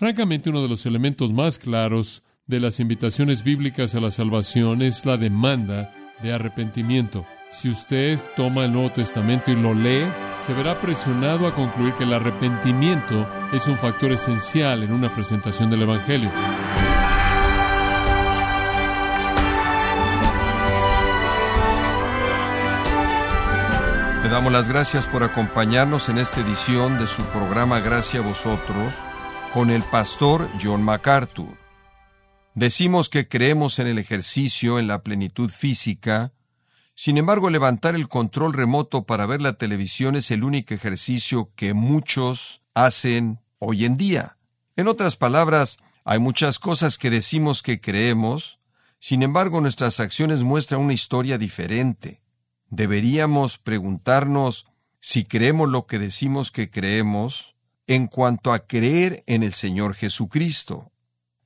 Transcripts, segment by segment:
Francamente, uno de los elementos más claros de las invitaciones bíblicas a la salvación es la demanda de arrepentimiento. Si usted toma el Nuevo Testamento y lo lee, se verá presionado a concluir que el arrepentimiento es un factor esencial en una presentación del Evangelio. Le damos las gracias por acompañarnos en esta edición de su programa Gracia a vosotros con el pastor John MacArthur. Decimos que creemos en el ejercicio, en la plenitud física, sin embargo, levantar el control remoto para ver la televisión es el único ejercicio que muchos hacen hoy en día. En otras palabras, hay muchas cosas que decimos que creemos, sin embargo nuestras acciones muestran una historia diferente. Deberíamos preguntarnos si creemos lo que decimos que creemos en cuanto a creer en el Señor Jesucristo.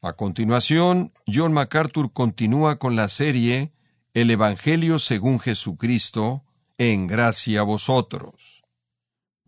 A continuación, John MacArthur continúa con la serie el Evangelio según Jesucristo, en gracia a vosotros.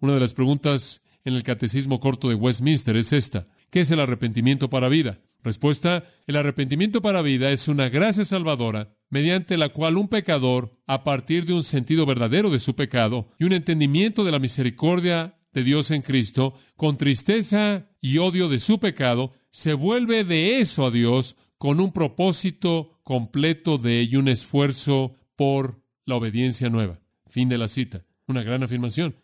Una de las preguntas en el Catecismo Corto de Westminster es esta. ¿Qué es el arrepentimiento para vida? Respuesta, el arrepentimiento para vida es una gracia salvadora mediante la cual un pecador, a partir de un sentido verdadero de su pecado y un entendimiento de la misericordia de Dios en Cristo, con tristeza y odio de su pecado, se vuelve de eso a Dios con un propósito completo de ello, un esfuerzo por la obediencia nueva. Fin de la cita. Una gran afirmación.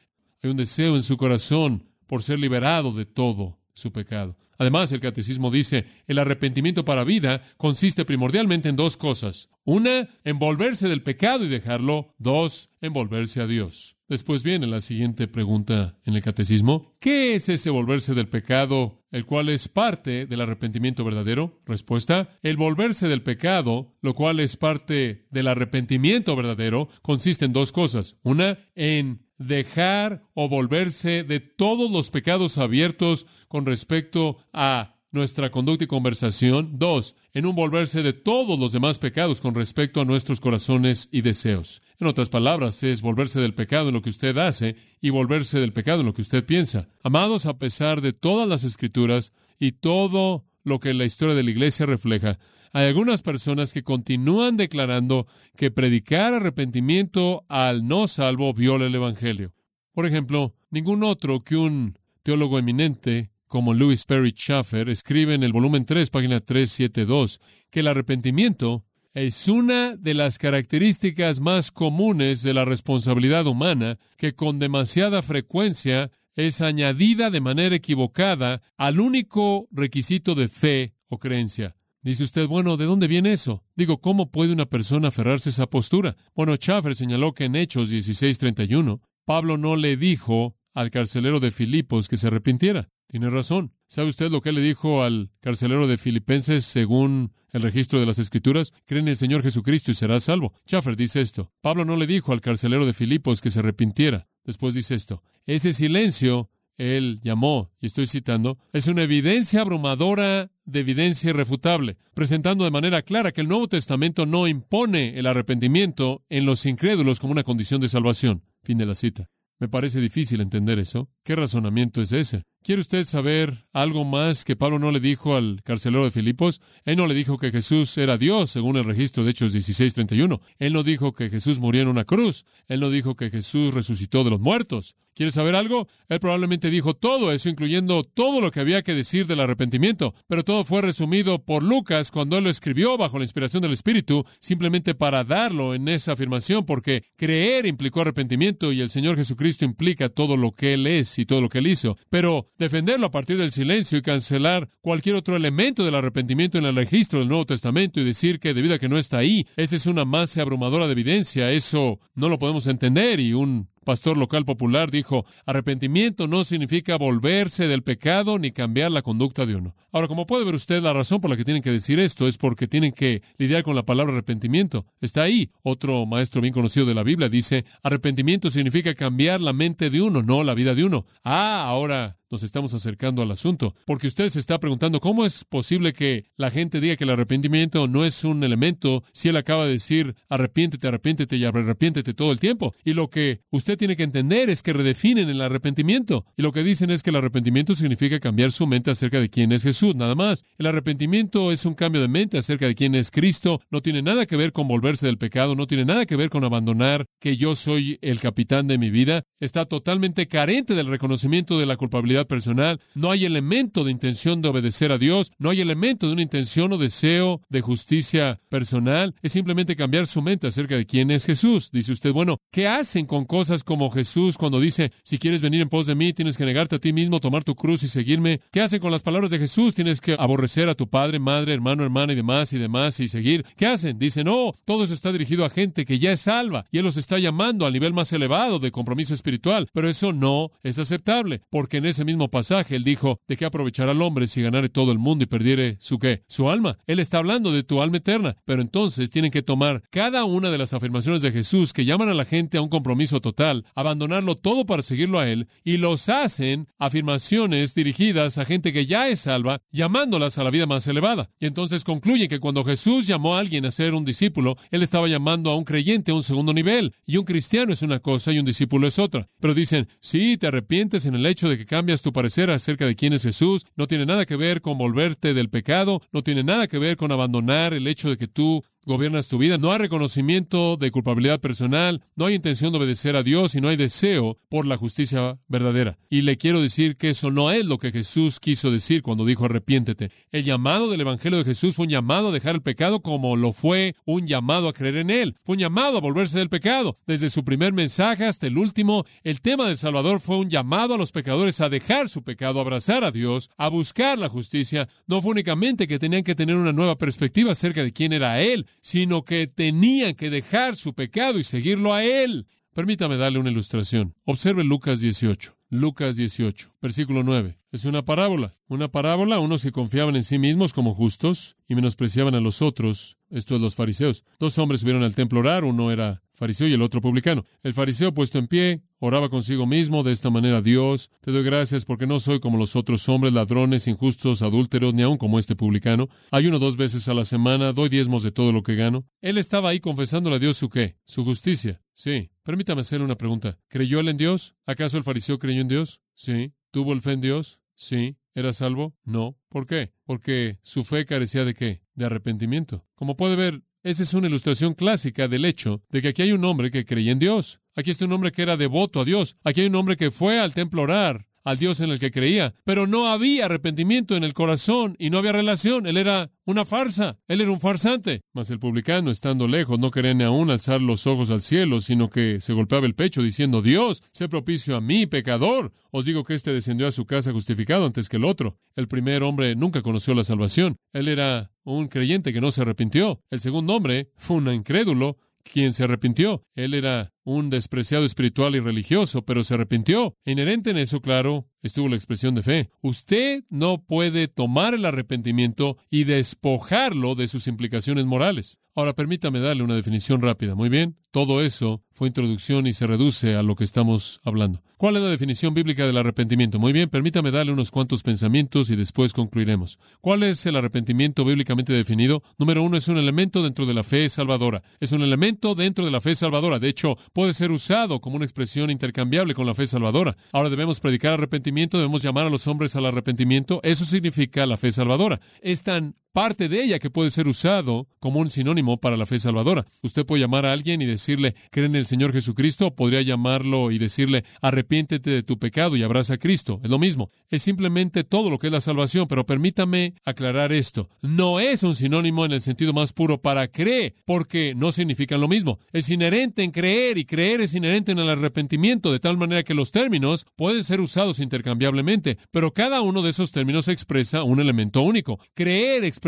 Hay un deseo en su corazón por ser liberado de todo su pecado. Además, el catecismo dice, el arrepentimiento para vida consiste primordialmente en dos cosas. Una, en volverse del pecado y dejarlo. Dos, en volverse a Dios. Después viene la siguiente pregunta en el catecismo. ¿Qué es ese volverse del pecado, el cual es parte del arrepentimiento verdadero? Respuesta. El volverse del pecado, lo cual es parte del arrepentimiento verdadero, consiste en dos cosas. Una, en dejar o volverse de todos los pecados abiertos con respecto a nuestra conducta y conversación. Dos, en un volverse de todos los demás pecados con respecto a nuestros corazones y deseos. En otras palabras, es volverse del pecado en lo que usted hace y volverse del pecado en lo que usted piensa. Amados, a pesar de todas las escrituras y todo lo que la historia de la iglesia refleja, hay algunas personas que continúan declarando que predicar arrepentimiento al no salvo viola el Evangelio. Por ejemplo, ningún otro que un teólogo eminente como Louis Perry Schaffer escribe en el volumen 3, página 372, que el arrepentimiento es una de las características más comunes de la responsabilidad humana que con demasiada frecuencia es añadida de manera equivocada al único requisito de fe o creencia. Dice usted, bueno, ¿de dónde viene eso? Digo, ¿cómo puede una persona aferrarse a esa postura? Bueno, Schaffer señaló que en Hechos 16:31, Pablo no le dijo al carcelero de Filipos que se arrepintiera. Tiene razón. ¿Sabe usted lo que le dijo al carcelero de Filipenses según el registro de las Escrituras? Cree en el Señor Jesucristo y será salvo. Schaffer dice esto. Pablo no le dijo al carcelero de Filipos que se arrepintiera. Después dice esto. Ese silencio él llamó, y estoy citando, es una evidencia abrumadora de evidencia irrefutable, presentando de manera clara que el Nuevo Testamento no impone el arrepentimiento en los incrédulos como una condición de salvación. Fin de la cita. Me parece difícil entender eso. ¿Qué razonamiento es ese? ¿Quiere usted saber algo más que Pablo no le dijo al carcelero de Filipos? Él no le dijo que Jesús era Dios, según el registro de Hechos 16:31. Él no dijo que Jesús murió en una cruz. Él no dijo que Jesús resucitó de los muertos. ¿Quiere saber algo? Él probablemente dijo todo eso, incluyendo todo lo que había que decir del arrepentimiento, pero todo fue resumido por Lucas cuando él lo escribió bajo la inspiración del Espíritu, simplemente para darlo en esa afirmación, porque creer implicó arrepentimiento y el Señor Jesucristo implica todo lo que Él es y todo lo que Él hizo. Pero defenderlo a partir del silencio y cancelar cualquier otro elemento del arrepentimiento en el registro del Nuevo Testamento y decir que debido a que no está ahí, esa es una masa abrumadora de evidencia, eso no lo podemos entender y un pastor local popular dijo, arrepentimiento no significa volverse del pecado ni cambiar la conducta de uno. Ahora, como puede ver usted, la razón por la que tienen que decir esto es porque tienen que lidiar con la palabra arrepentimiento. Está ahí. Otro maestro bien conocido de la Biblia dice, arrepentimiento significa cambiar la mente de uno, no la vida de uno. Ah, ahora nos estamos acercando al asunto, porque usted se está preguntando cómo es posible que la gente diga que el arrepentimiento no es un elemento si él acaba de decir arrepiéntete, arrepiéntete y arrepiéntete todo el tiempo. Y lo que usted tiene que entender es que redefinen el arrepentimiento. Y lo que dicen es que el arrepentimiento significa cambiar su mente acerca de quién es Jesús, nada más. El arrepentimiento es un cambio de mente acerca de quién es Cristo, no tiene nada que ver con volverse del pecado, no tiene nada que ver con abandonar que yo soy el capitán de mi vida, está totalmente carente del reconocimiento de la culpabilidad personal, no hay elemento de intención de obedecer a Dios, no hay elemento de una intención o deseo de justicia personal, es simplemente cambiar su mente acerca de quién es Jesús. Dice usted, bueno, ¿qué hacen con cosas como Jesús cuando dice, si quieres venir en pos de mí, tienes que negarte a ti mismo, tomar tu cruz y seguirme? ¿Qué hacen con las palabras de Jesús? Tienes que aborrecer a tu padre, madre, hermano, hermana y demás y demás y seguir. ¿Qué hacen? Dicen, no, todo eso está dirigido a gente que ya es salva y Él los está llamando al nivel más elevado de compromiso espiritual, pero eso no es aceptable, porque en ese mismo pasaje Él dijo, ¿de qué aprovechará al hombre si ganare todo el mundo y perdiere su qué? Su alma. Él está hablando de tu alma eterna, pero entonces tienen que tomar cada una de las afirmaciones de Jesús que llaman a la gente a un compromiso total, abandonarlo todo para seguirlo a Él, y los hacen afirmaciones dirigidas a gente que ya es salva, llamándolas a la vida más elevada. Y entonces concluyen que cuando Jesús llamó a alguien a ser un discípulo, Él estaba llamando a un creyente a un segundo nivel, y un cristiano es una cosa y un discípulo es otra. Pero dicen, si te arrepientes en el hecho de que cambias tu parecer acerca de quién es Jesús, no tiene nada que ver con volverte del pecado, no tiene nada que ver con abandonar el hecho de que tú gobiernas tu vida. No hay reconocimiento de culpabilidad personal, no hay intención de obedecer a Dios y no hay deseo por la justicia verdadera. Y le quiero decir que eso no es lo que Jesús quiso decir cuando dijo arrepiéntete. El llamado del Evangelio de Jesús fue un llamado a dejar el pecado como lo fue un llamado a creer en Él. Fue un llamado a volverse del pecado. Desde su primer mensaje hasta el último, el tema del Salvador fue un llamado a los pecadores a dejar su pecado, a abrazar a Dios, a buscar la justicia. No fue únicamente que tenían que tener una nueva perspectiva acerca de quién era Él, sino que tenían que dejar su pecado y seguirlo a Él. Permítame darle una ilustración. Observe Lucas 18. Lucas 18, versículo 9. Es una parábola. Una parábola, unos que confiaban en sí mismos como justos y menospreciaban a los otros, esto es los fariseos. Dos hombres subieron al templo a orar, uno era fariseo y el otro publicano. El fariseo puesto en pie, oraba consigo mismo de esta manera, Dios, te doy gracias porque no soy como los otros hombres, ladrones, injustos, adúlteros, ni aun como este publicano. Ayuno dos veces a la semana, doy diezmos de todo lo que gano. Él estaba ahí confesándole a Dios su qué, su justicia. Sí. Permítame hacerle una pregunta. ¿Creyó él en Dios? ¿Acaso el fariseo creyó en Dios? Sí. ¿Tuvo el fe en Dios? Sí. ¿Era salvo? No. ¿Por qué? Porque su fe carecía de qué? De arrepentimiento. Como puede ver, esa es una ilustración clásica del hecho de que aquí hay un hombre que creía en Dios. Aquí está un hombre que era devoto a Dios. Aquí hay un hombre que fue al templo orar al Dios en el que creía, pero no había arrepentimiento en el corazón y no había relación. Él era una farsa, él era un farsante. Mas el publicano, estando lejos, no quería ni aún alzar los ojos al cielo, sino que se golpeaba el pecho diciendo, Dios, sé propicio a mí, pecador. Os digo que éste descendió a su casa justificado antes que el otro. El primer hombre nunca conoció la salvación. Él era un creyente que no se arrepintió. El segundo hombre fue un incrédulo quien se arrepintió. Él era un despreciado espiritual y religioso, pero se arrepintió. Inherente en eso, claro, estuvo la expresión de fe. Usted no puede tomar el arrepentimiento y despojarlo de sus implicaciones morales. Ahora permítame darle una definición rápida. Muy bien, todo eso fue introducción y se reduce a lo que estamos hablando. ¿Cuál es la definición bíblica del arrepentimiento? Muy bien, permítame darle unos cuantos pensamientos y después concluiremos. ¿Cuál es el arrepentimiento bíblicamente definido? Número uno, es un elemento dentro de la fe salvadora. Es un elemento dentro de la fe salvadora. De hecho, puede ser usado como una expresión intercambiable con la fe salvadora. Ahora debemos predicar arrepentimiento, debemos llamar a los hombres al arrepentimiento. Eso significa la fe salvadora. Es tan parte de ella que puede ser usado como un sinónimo para la fe salvadora. Usted puede llamar a alguien y decirle, cree en el Señor Jesucristo, podría llamarlo y decirle, arrepiéntete de tu pecado y abraza a Cristo. Es lo mismo. Es simplemente todo lo que es la salvación, pero permítame aclarar esto. No es un sinónimo en el sentido más puro para creer, porque no significan lo mismo. Es inherente en creer y creer es inherente en el arrepentimiento, de tal manera que los términos pueden ser usados intercambiablemente, pero cada uno de esos términos expresa un elemento único. Creer expresa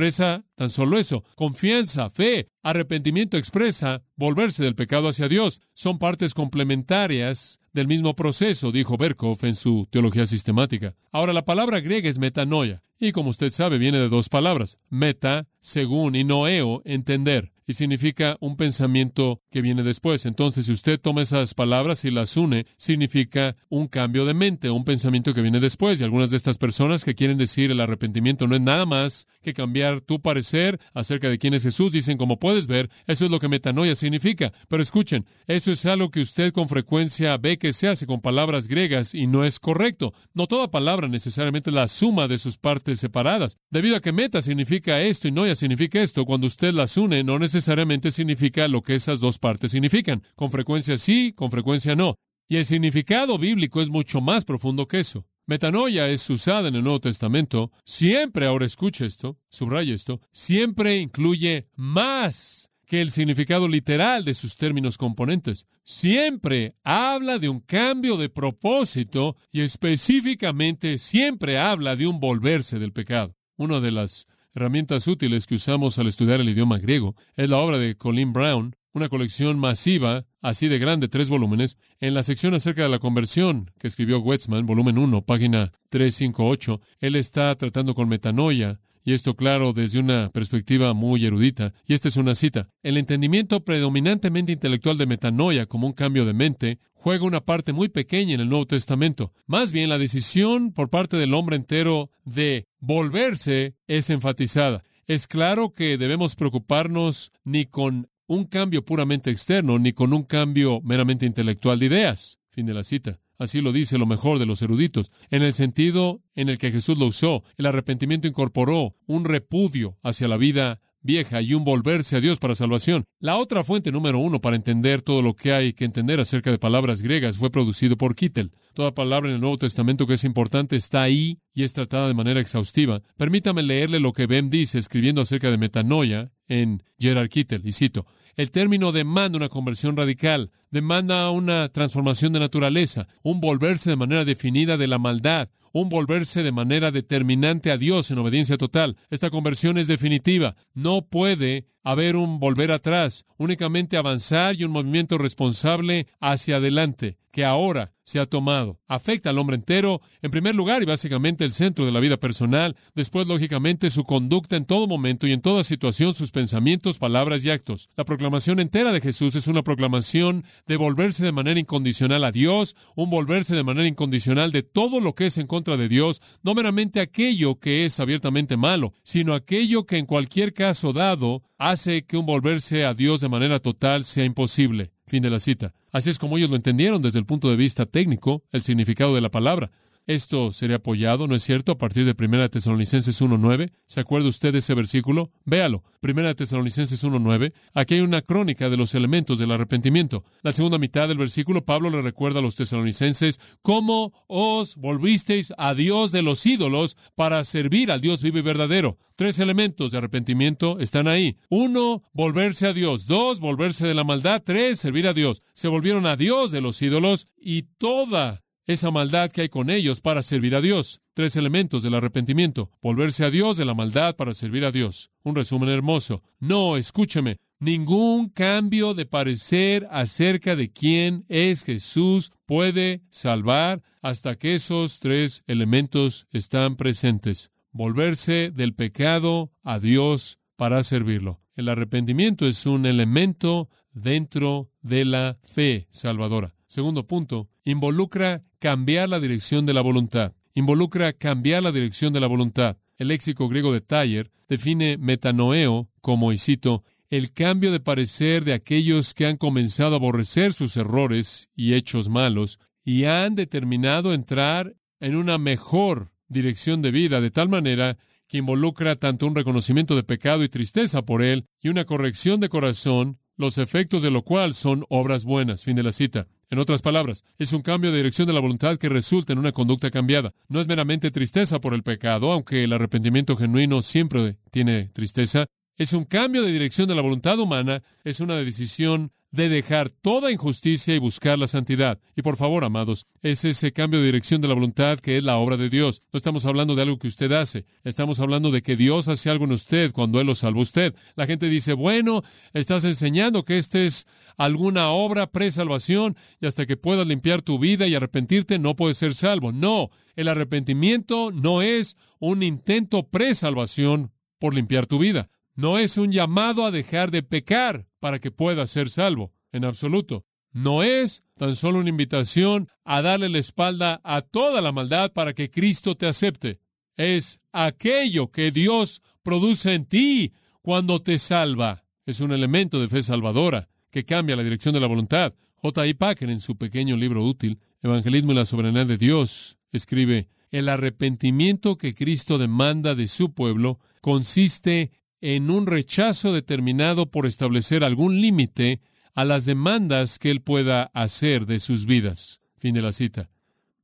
tan solo eso. Confianza, fe, arrepentimiento expresa volverse del pecado hacia Dios. Son partes complementarias del mismo proceso, dijo Berkhoff en su teología sistemática. Ahora, la palabra griega es metanoia, y como usted sabe, viene de dos palabras, meta, según, y noeo, entender. Y significa un pensamiento que viene después. Entonces, si usted toma esas palabras y las une, significa un cambio de mente, un pensamiento que viene después. Y algunas de estas personas que quieren decir el arrepentimiento no es nada más que cambiar tu parecer acerca de quién es Jesús, dicen, como puedes ver, eso es lo que metanoia significa. Pero escuchen, eso es algo que usted con frecuencia ve que se hace con palabras griegas y no es correcto. No toda palabra necesariamente es la suma de sus partes separadas. Debido a que meta significa esto y noia significa esto, cuando usted las une, no necesariamente significa lo que esas dos partes significan. Con frecuencia sí, con frecuencia no. Y el significado bíblico es mucho más profundo que eso. Metanoia es usada en el Nuevo Testamento. Siempre, ahora escuche esto, subraya esto, siempre incluye más que el significado literal de sus términos componentes. Siempre habla de un cambio de propósito y específicamente siempre habla de un volverse del pecado. Una de las herramientas útiles que usamos al estudiar el idioma griego es la obra de Colin Brown, una colección masiva, así de grande, tres volúmenes, en la sección acerca de la conversión que escribió Wetzman, volumen 1, página 358. Él está tratando con metanoia y esto claro desde una perspectiva muy erudita. Y esta es una cita. El entendimiento predominantemente intelectual de metanoia como un cambio de mente juega una parte muy pequeña en el Nuevo Testamento. Más bien, la decisión por parte del hombre entero de volverse es enfatizada. Es claro que debemos preocuparnos ni con un cambio puramente externo, ni con un cambio meramente intelectual de ideas. Fin de la cita. Así lo dice lo mejor de los eruditos. En el sentido en el que Jesús lo usó, el arrepentimiento incorporó un repudio hacia la vida vieja y un volverse a Dios para salvación. La otra fuente número uno para entender todo lo que hay que entender acerca de palabras griegas fue producido por Kittel. Toda palabra en el Nuevo Testamento que es importante está ahí y es tratada de manera exhaustiva. Permítame leerle lo que Ben dice escribiendo acerca de metanoia en Gerard Kittel, y cito, el término demanda una conversión radical, demanda una transformación de naturaleza, un volverse de manera definida de la maldad, un volverse de manera determinante a Dios en obediencia total. Esta conversión es definitiva. No puede haber un volver atrás, únicamente avanzar y un movimiento responsable hacia adelante, que ahora se ha tomado. Afecta al hombre entero, en primer lugar y básicamente el centro de la vida personal, después lógicamente su conducta en todo momento y en toda situación, sus pensamientos, palabras y actos. La proclamación entera de Jesús es una proclamación de volverse de manera incondicional a Dios, un volverse de manera incondicional de todo lo que es en contra de Dios, no meramente aquello que es abiertamente malo, sino aquello que en cualquier caso dado hace que un volverse a Dios de manera total sea imposible. Fin de la cita. Así es como ellos lo entendieron desde el punto de vista técnico, el significado de la palabra. Esto sería apoyado, ¿no es cierto?, a partir de 1 Tesalonicenses 1.9. ¿Se acuerda usted de ese versículo? Véalo. 1 Tesalonicenses 1.9. Aquí hay una crónica de los elementos del arrepentimiento. La segunda mitad del versículo, Pablo le recuerda a los tesalonicenses cómo os volvisteis a Dios de los ídolos para servir al Dios vivo y verdadero. Tres elementos de arrepentimiento están ahí. Uno, volverse a Dios. Dos, volverse de la maldad. Tres, servir a Dios. Se volvieron a Dios de los ídolos y toda esa maldad que hay con ellos para servir a Dios. Tres elementos del arrepentimiento. Volverse a Dios de la maldad para servir a Dios. Un resumen hermoso. No, escúcheme. Ningún cambio de parecer acerca de quién es Jesús puede salvar hasta que esos tres elementos están presentes. Volverse del pecado a Dios para servirlo. El arrepentimiento es un elemento dentro de la fe salvadora. Segundo punto, involucra cambiar la dirección de la voluntad. Involucra cambiar la dirección de la voluntad. El léxico griego de Taller define metanoeo como, y cito, el cambio de parecer de aquellos que han comenzado a aborrecer sus errores y hechos malos y han determinado entrar en una mejor dirección de vida, de tal manera que involucra tanto un reconocimiento de pecado y tristeza por él y una corrección de corazón, los efectos de lo cual son obras buenas. Fin de la cita. En otras palabras, es un cambio de dirección de la voluntad que resulta en una conducta cambiada. No es meramente tristeza por el pecado, aunque el arrepentimiento genuino siempre tiene tristeza. Es un cambio de dirección de la voluntad humana, es una decisión de dejar toda injusticia y buscar la santidad. Y por favor, amados, es ese cambio de dirección de la voluntad que es la obra de Dios. No estamos hablando de algo que usted hace, estamos hablando de que Dios hace algo en usted cuando Él lo salva usted. La gente dice, bueno, estás enseñando que esta es alguna obra pre-salvación y hasta que puedas limpiar tu vida y arrepentirte no puedes ser salvo. No, el arrepentimiento no es un intento pre-salvación por limpiar tu vida. No es un llamado a dejar de pecar para que pueda ser salvo, en absoluto. No es tan solo una invitación a darle la espalda a toda la maldad para que Cristo te acepte. Es aquello que Dios produce en ti cuando te salva. Es un elemento de fe salvadora que cambia la dirección de la voluntad. J. I. Packer, en su pequeño libro útil, Evangelismo y la Soberanía de Dios, escribe, el arrepentimiento que Cristo demanda de su pueblo consiste en un rechazo determinado por establecer algún límite a las demandas que Él pueda hacer de sus vidas. Fin de la cita.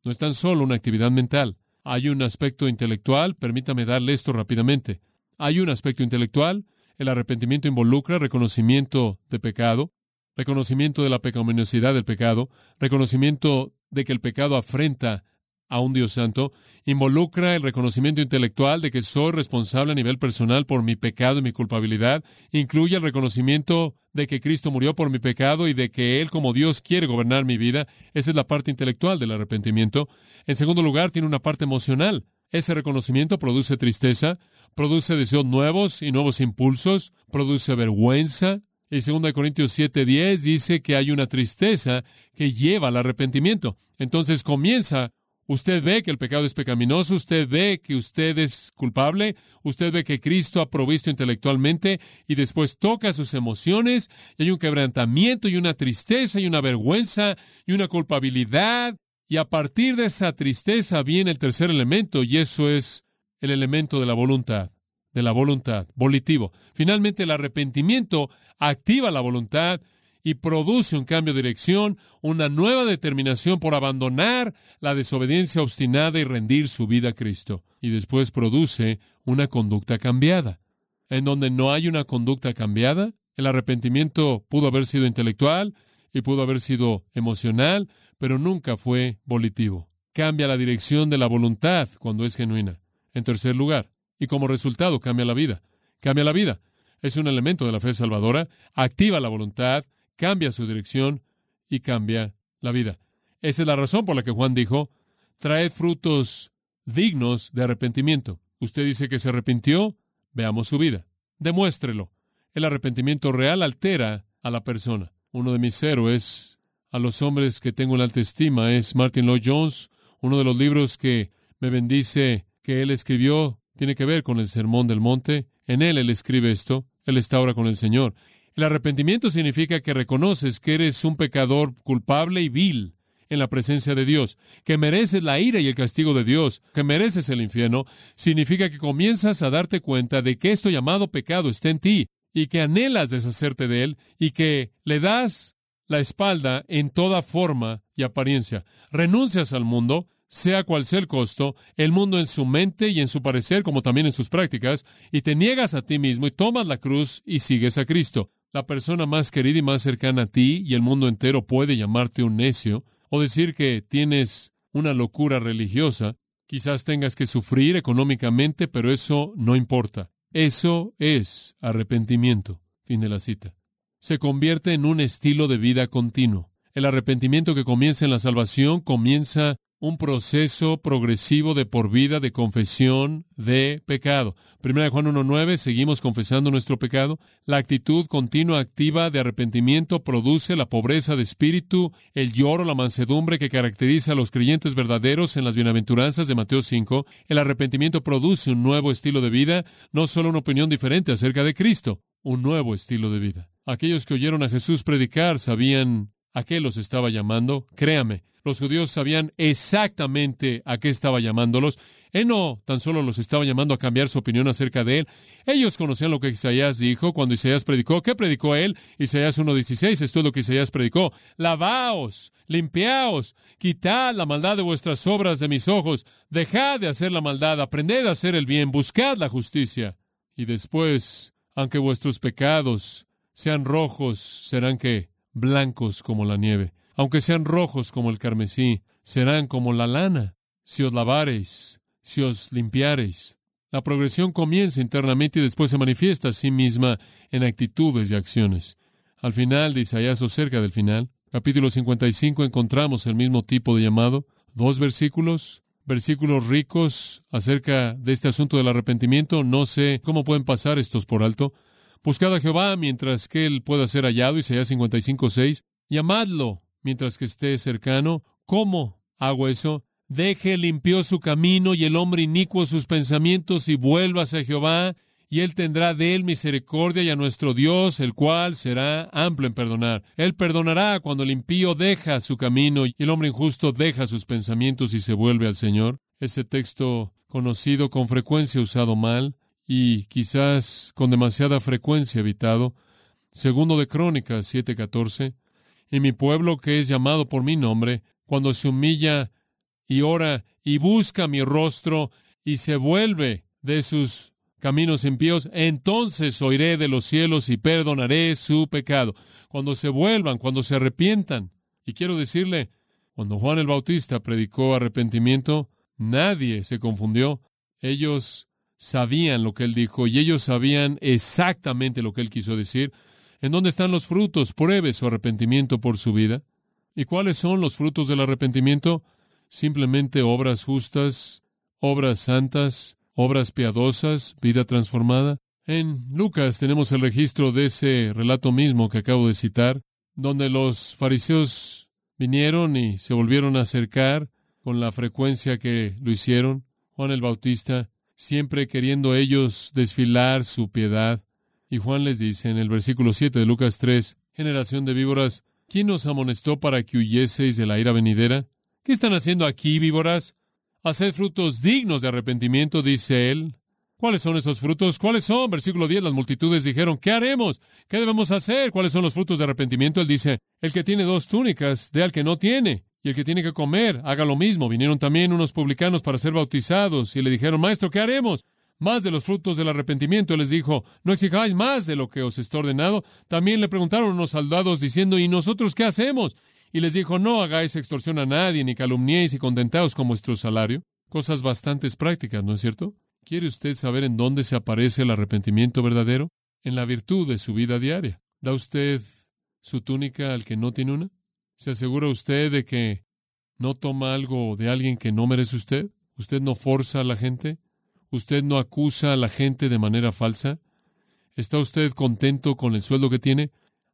No es tan solo una actividad mental. Hay un aspecto intelectual, permítame darle esto rápidamente. Hay un aspecto intelectual, el arrepentimiento involucra reconocimiento de pecado, reconocimiento de la pecaminosidad del pecado, reconocimiento de que el pecado afrenta a un Dios santo, involucra el reconocimiento intelectual de que soy responsable a nivel personal por mi pecado y mi culpabilidad, incluye el reconocimiento de que Cristo murió por mi pecado y de que Él como Dios quiere gobernar mi vida. Esa es la parte intelectual del arrepentimiento. En segundo lugar, tiene una parte emocional. Ese reconocimiento produce tristeza, produce deseos nuevos y nuevos impulsos, produce vergüenza. Y 2 Corintios 7:10 dice que hay una tristeza que lleva al arrepentimiento. Entonces comienza Usted ve que el pecado es pecaminoso, usted ve que usted es culpable, usted ve que Cristo ha provisto intelectualmente y después toca sus emociones y hay un quebrantamiento y una tristeza y una vergüenza y una culpabilidad y a partir de esa tristeza viene el tercer elemento y eso es el elemento de la voluntad, de la voluntad, volitivo. Finalmente el arrepentimiento activa la voluntad y produce un cambio de dirección, una nueva determinación por abandonar la desobediencia obstinada y rendir su vida a Cristo. Y después produce una conducta cambiada. En donde no hay una conducta cambiada, el arrepentimiento pudo haber sido intelectual y pudo haber sido emocional, pero nunca fue volitivo. Cambia la dirección de la voluntad cuando es genuina. En tercer lugar, y como resultado cambia la vida. Cambia la vida. Es un elemento de la fe salvadora, activa la voluntad, cambia su dirección y cambia la vida. Esa es la razón por la que Juan dijo, traed frutos dignos de arrepentimiento. Usted dice que se arrepintió, veamos su vida. Demuéstrelo. El arrepentimiento real altera a la persona. Uno de mis héroes, a los hombres que tengo en alta estima, es Martin Lloyd Jones. Uno de los libros que me bendice que él escribió tiene que ver con el Sermón del Monte. En él él escribe esto. Él está ahora con el Señor. El arrepentimiento significa que reconoces que eres un pecador culpable y vil en la presencia de Dios, que mereces la ira y el castigo de Dios, que mereces el infierno, significa que comienzas a darte cuenta de que esto llamado pecado está en ti y que anhelas deshacerte de él y que le das la espalda en toda forma y apariencia. Renuncias al mundo, sea cual sea el costo, el mundo en su mente y en su parecer, como también en sus prácticas, y te niegas a ti mismo y tomas la cruz y sigues a Cristo la persona más querida y más cercana a ti y el mundo entero puede llamarte un necio o decir que tienes una locura religiosa. Quizás tengas que sufrir económicamente, pero eso no importa. Eso es arrepentimiento. Fin de la cita. Se convierte en un estilo de vida continuo. El arrepentimiento que comienza en la salvación comienza un proceso progresivo de por vida de confesión de pecado. Primera de Juan 1.9, seguimos confesando nuestro pecado. La actitud continua activa de arrepentimiento produce la pobreza de espíritu, el lloro, la mansedumbre que caracteriza a los creyentes verdaderos en las bienaventuranzas de Mateo 5. El arrepentimiento produce un nuevo estilo de vida, no solo una opinión diferente acerca de Cristo, un nuevo estilo de vida. Aquellos que oyeron a Jesús predicar sabían a qué los estaba llamando. Créame, los judíos sabían exactamente a qué estaba llamándolos. Él no tan solo los estaba llamando a cambiar su opinión acerca de él. Ellos conocían lo que Isaías dijo cuando Isaías predicó. ¿Qué predicó él? Isaías 1.16. Esto es lo que Isaías predicó. Lavaos, limpiaos, quitad la maldad de vuestras obras de mis ojos. Dejad de hacer la maldad, aprended a hacer el bien, buscad la justicia. Y después, aunque vuestros pecados sean rojos, serán que blancos como la nieve aunque sean rojos como el carmesí, serán como la lana, si os lavareis, si os limpiareis. La progresión comienza internamente y después se manifiesta a sí misma en actitudes y acciones. Al final de Isaías o cerca del final, capítulo 55, encontramos el mismo tipo de llamado, dos versículos, versículos ricos acerca de este asunto del arrepentimiento. No sé cómo pueden pasar estos por alto. Buscad a Jehová mientras que él pueda ser hallado, Isaías 55.6. Llamadlo mientras que esté cercano. ¿Cómo hago eso? Deje limpio su camino y el hombre inicuo sus pensamientos y vuelvas a Jehová y él tendrá de él misericordia y a nuestro Dios, el cual será amplio en perdonar. Él perdonará cuando el impío deja su camino y el hombre injusto deja sus pensamientos y se vuelve al Señor. Ese texto conocido con frecuencia usado mal y quizás con demasiada frecuencia evitado. Segundo de Crónicas 7:14. Y mi pueblo que es llamado por mi nombre, cuando se humilla y ora y busca mi rostro y se vuelve de sus caminos impíos, entonces oiré de los cielos y perdonaré su pecado. Cuando se vuelvan, cuando se arrepientan. Y quiero decirle, cuando Juan el Bautista predicó arrepentimiento, nadie se confundió. Ellos sabían lo que él dijo y ellos sabían exactamente lo que él quiso decir. ¿En dónde están los frutos? Pruebe su arrepentimiento por su vida. ¿Y cuáles son los frutos del arrepentimiento? Simplemente obras justas, obras santas, obras piadosas, vida transformada. En Lucas tenemos el registro de ese relato mismo que acabo de citar, donde los fariseos vinieron y se volvieron a acercar con la frecuencia que lo hicieron. Juan el Bautista, siempre queriendo ellos desfilar su piedad. Y Juan les dice en el versículo 7 de Lucas 3, generación de víboras, ¿quién os amonestó para que huyeseis de la ira venidera? ¿Qué están haciendo aquí, víboras? Haced frutos dignos de arrepentimiento, dice él. ¿Cuáles son esos frutos? ¿Cuáles son? Versículo 10, las multitudes dijeron, ¿qué haremos? ¿Qué debemos hacer? ¿Cuáles son los frutos de arrepentimiento? Él dice, el que tiene dos túnicas, dé al que no tiene. Y el que tiene que comer, haga lo mismo. Vinieron también unos publicanos para ser bautizados y le dijeron, Maestro, ¿qué haremos? Más de los frutos del arrepentimiento. Les dijo, no exijáis más de lo que os está ordenado. También le preguntaron unos soldados diciendo, ¿y nosotros qué hacemos? y les dijo, no hagáis extorsión a nadie, ni calumniéis y contentaos con vuestro salario. Cosas bastante prácticas, ¿no es cierto? ¿Quiere usted saber en dónde se aparece el arrepentimiento verdadero? En la virtud de su vida diaria. ¿Da usted su túnica al que no tiene una? ¿Se asegura usted de que no toma algo de alguien que no merece usted? ¿Usted no forza a la gente? ¿Usted no acusa a la gente de manera falsa? ¿Está usted contento con el sueldo que tiene?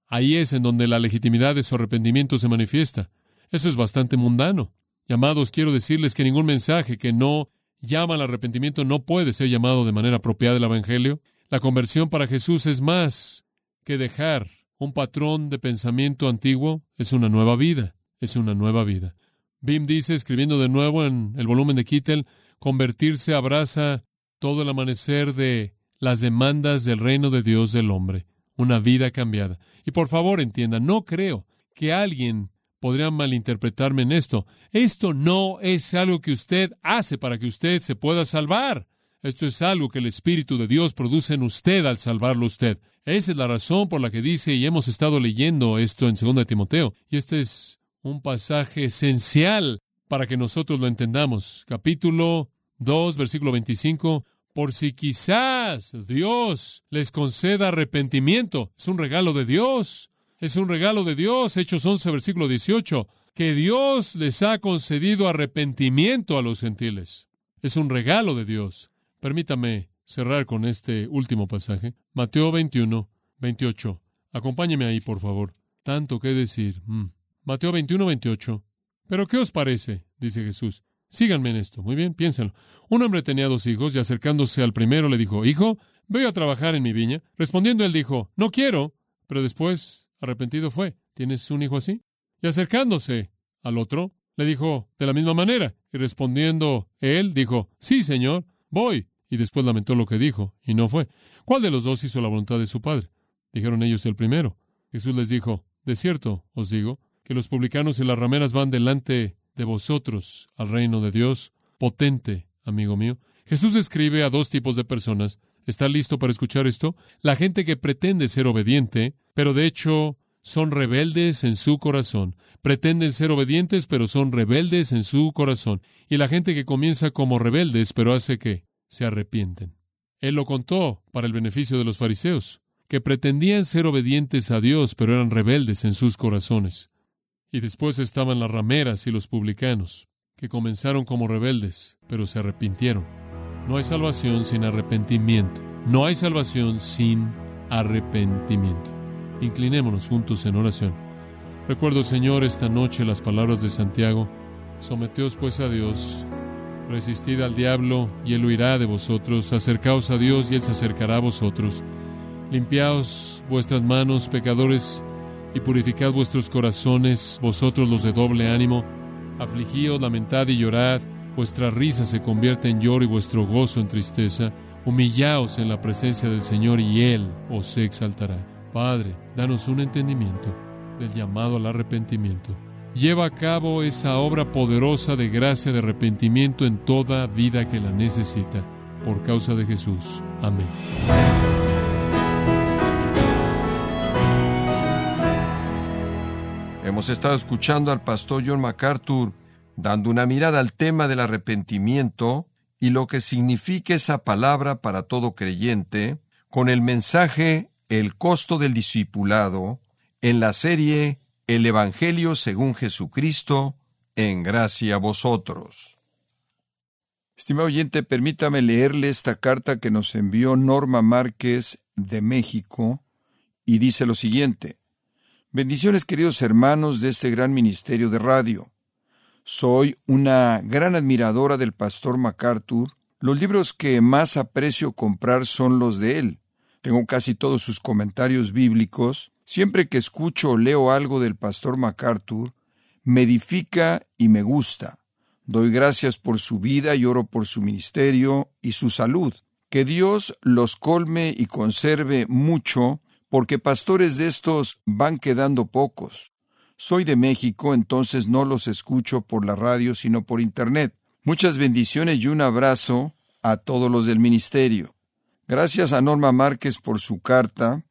Ahí es en donde la legitimidad de su arrepentimiento se manifiesta. Eso es bastante mundano. Llamados, quiero decirles que ningún mensaje que no llama al arrepentimiento no puede ser llamado de manera apropiada del Evangelio. La conversión para Jesús es más que dejar un patrón de pensamiento antiguo, es una nueva vida, es una nueva vida. Bim dice, escribiendo de nuevo en el volumen de Kittel, convertirse abraza todo el amanecer de las demandas del reino de Dios del hombre, una vida cambiada. Y por favor entiendan, no creo que alguien podría malinterpretarme en esto. Esto no es algo que usted hace para que usted se pueda salvar. Esto es algo que el Espíritu de Dios produce en usted al salvarlo usted. Esa es la razón por la que dice, y hemos estado leyendo esto en 2 Timoteo, y este es un pasaje esencial para que nosotros lo entendamos. Capítulo 2, versículo 25 por si quizás Dios les conceda arrepentimiento. Es un regalo de Dios. Es un regalo de Dios. Hechos 11, versículo 18. Que Dios les ha concedido arrepentimiento a los gentiles. Es un regalo de Dios. Permítame cerrar con este último pasaje. Mateo 21, 28. Acompáñeme ahí, por favor. Tanto que decir. Mm. Mateo 21, 28. Pero ¿qué os parece? dice Jesús. Síganme en esto. Muy bien, piénsenlo. Un hombre tenía dos hijos y acercándose al primero le dijo, Hijo, voy a trabajar en mi viña. Respondiendo él dijo, No quiero. Pero después, arrepentido fue. ¿Tienes un hijo así? Y acercándose al otro, le dijo de la misma manera. Y respondiendo él, dijo, Sí, señor, voy. Y después lamentó lo que dijo, y no fue. ¿Cuál de los dos hizo la voluntad de su padre? Dijeron ellos el primero. Jesús les dijo, De cierto, os digo, que los publicanos y las rameras van delante de vosotros al reino de Dios, potente, amigo mío. Jesús escribe a dos tipos de personas. ¿Está listo para escuchar esto? La gente que pretende ser obediente, pero de hecho son rebeldes en su corazón. Pretenden ser obedientes, pero son rebeldes en su corazón. Y la gente que comienza como rebeldes, pero hace que se arrepienten. Él lo contó para el beneficio de los fariseos, que pretendían ser obedientes a Dios, pero eran rebeldes en sus corazones y después estaban las rameras y los publicanos. que comenzaron como rebeldes, pero se arrepintieron. No hay salvación sin arrepentimiento. No hay salvación sin arrepentimiento. Inclinémonos juntos en oración. Recuerdo, Señor, esta noche las palabras de Santiago. Someteos pues a Dios, resistid al diablo y él huirá de vosotros. Acercaos a Dios y él se acercará a vosotros. Limpiaos vuestras manos, pecadores, y purificad vuestros corazones, vosotros los de doble ánimo. Afligíos, lamentad y llorad. Vuestra risa se convierte en lloro y vuestro gozo en tristeza. Humillaos en la presencia del Señor y Él os exaltará. Padre, danos un entendimiento del llamado al arrepentimiento. Lleva a cabo esa obra poderosa de gracia de arrepentimiento en toda vida que la necesita. Por causa de Jesús. Amén. Hemos estado escuchando al pastor John MacArthur dando una mirada al tema del arrepentimiento y lo que significa esa palabra para todo creyente, con el mensaje El costo del discipulado, en la serie El Evangelio según Jesucristo, en gracia a vosotros. Estimado oyente, permítame leerle esta carta que nos envió Norma Márquez de México y dice lo siguiente. Bendiciones queridos hermanos de este gran ministerio de radio. Soy una gran admiradora del pastor MacArthur. Los libros que más aprecio comprar son los de él. Tengo casi todos sus comentarios bíblicos. Siempre que escucho o leo algo del pastor MacArthur, me edifica y me gusta. Doy gracias por su vida y oro por su ministerio y su salud. Que Dios los colme y conserve mucho, porque pastores de estos van quedando pocos. Soy de México, entonces no los escucho por la radio, sino por Internet. Muchas bendiciones y un abrazo a todos los del ministerio. Gracias a Norma Márquez por su carta.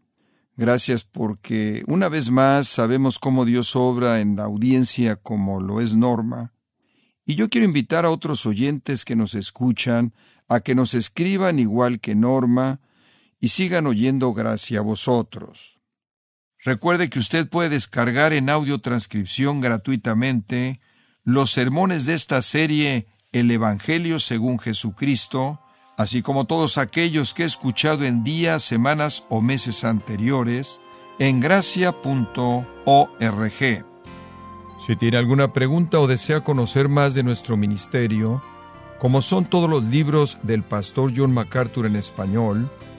Gracias porque una vez más sabemos cómo Dios obra en la audiencia como lo es Norma. Y yo quiero invitar a otros oyentes que nos escuchan a que nos escriban igual que Norma y sigan oyendo gracias a vosotros. Recuerde que usted puede descargar en audio transcripción gratuitamente los sermones de esta serie El Evangelio según Jesucristo, así como todos aquellos que he escuchado en días, semanas o meses anteriores en gracia.org. Si tiene alguna pregunta o desea conocer más de nuestro ministerio, como son todos los libros del pastor John MacArthur en español